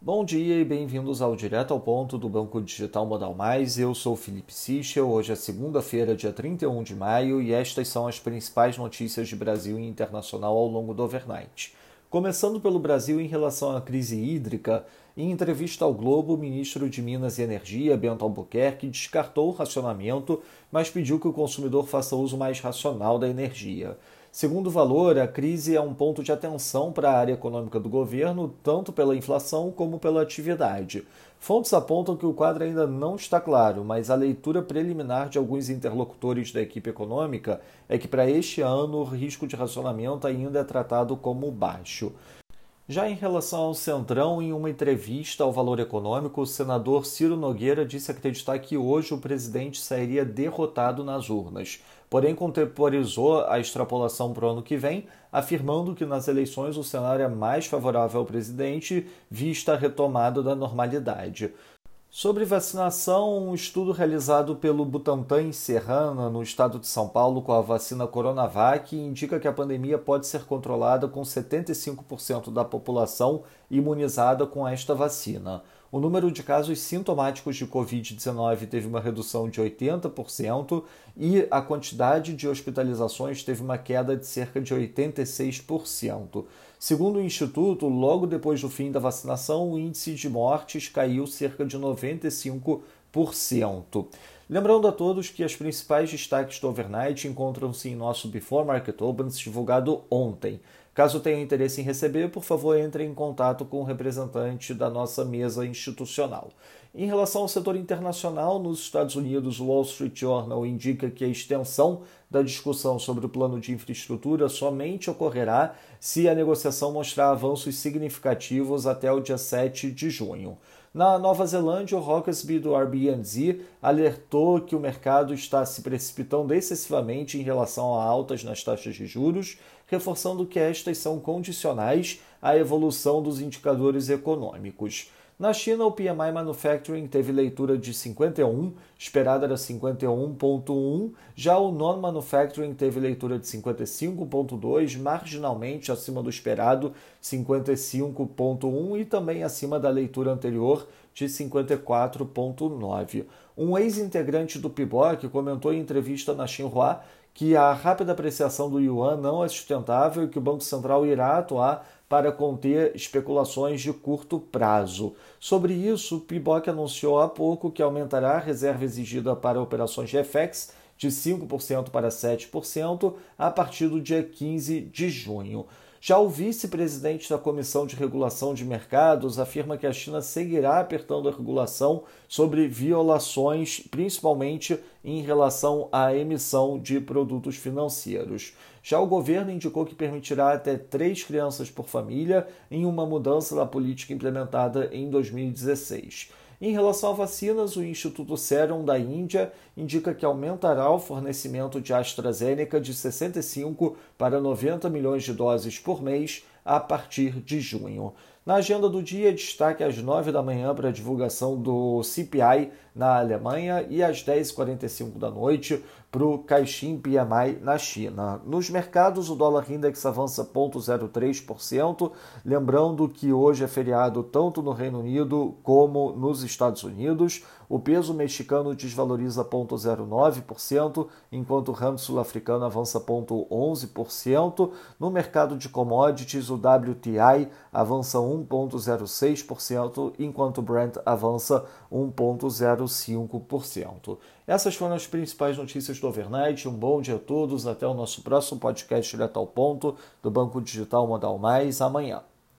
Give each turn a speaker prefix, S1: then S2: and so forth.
S1: Bom dia e bem-vindos ao Direto ao Ponto do Banco Digital Modal Mais. Eu sou Felipe Sichel. Hoje é segunda-feira, dia 31 de maio, e estas são as principais notícias de Brasil e internacional ao longo do overnight. Começando pelo Brasil em relação à crise hídrica, em entrevista ao Globo, o ministro de Minas e Energia, Bento Albuquerque, descartou o racionamento, mas pediu que o consumidor faça uso mais racional da energia. Segundo o valor, a crise é um ponto de atenção para a área econômica do governo, tanto pela inflação como pela atividade. Fontes apontam que o quadro ainda não está claro, mas a leitura preliminar de alguns interlocutores da equipe econômica é que para este ano o risco de racionamento ainda é tratado como baixo. Já em relação ao Centrão, em uma entrevista ao Valor Econômico, o senador Ciro Nogueira disse acreditar que hoje o presidente sairia derrotado nas urnas. Porém, contemporizou a extrapolação para o ano que vem, afirmando que nas eleições o cenário é mais favorável ao presidente, vista a retomada da normalidade. Sobre vacinação, um estudo realizado pelo Butantan em Serrana, no estado de São Paulo, com a vacina Coronavac, indica que a pandemia pode ser controlada com 75% da população imunizada com esta vacina. O número de casos sintomáticos de Covid-19 teve uma redução de 80% e a quantidade de hospitalizações teve uma queda de cerca de 86%. Segundo o Instituto, logo depois do fim da vacinação, o índice de mortes caiu cerca de 95%. Lembrando a todos que as principais destaques do overnight encontram-se em nosso Before Market Opens divulgado ontem. Caso tenha interesse em receber, por favor, entre em contato com o representante da nossa mesa institucional. Em relação ao setor internacional, nos Estados Unidos, o Wall Street Journal indica que a extensão da discussão sobre o plano de infraestrutura somente ocorrerá se a negociação mostrar avanços significativos até o dia 7 de junho. Na Nova Zelândia, o Rockesby do Airbnb alertou que o mercado está se precipitando excessivamente em relação a altas nas taxas de juros, reforçando que estas são condicionais à evolução dos indicadores econômicos. Na China, o PMI Manufacturing teve leitura de 51, esperada era 51,1. Já o Non-Manufacturing teve leitura de 55,2, marginalmente acima do esperado, 55,1 e também acima da leitura anterior de 54,9. Um ex-integrante do PIBOC comentou em entrevista na Xinhua que a rápida apreciação do yuan não é sustentável e que o Banco Central irá atuar para conter especulações de curto prazo. Sobre isso, o PIBOC anunciou há pouco que aumentará a reserva exigida para operações de FX de 5% para 7% a partir do dia 15 de junho. Já o vice-presidente da Comissão de Regulação de Mercados afirma que a China seguirá apertando a regulação sobre violações, principalmente em relação à emissão de produtos financeiros. Já o governo indicou que permitirá até três crianças por família em uma mudança da política implementada em 2016. Em relação a vacinas, o Instituto Serum da Índia indica que aumentará o fornecimento de AstraZeneca de 65 para 90 milhões de doses por mês a partir de junho. Na agenda do dia, destaque às 9 da manhã para a divulgação do CPI na Alemanha e às 10h45 da noite para o Caixin PMI na China. Nos mercados, o dólar index avança 0,03%, lembrando que hoje é feriado tanto no Reino Unido como nos Estados Unidos. O peso mexicano desvaloriza 0,09%, enquanto o ramo sul-africano avança 0,11%. No mercado de commodities, o WTI avança 1,06%, enquanto o Brent avança 1,05%. Essas foram as principais notícias do Overnight. Um bom dia a todos. Até o nosso próximo podcast direto ao ponto do Banco Digital Modal Mais amanhã.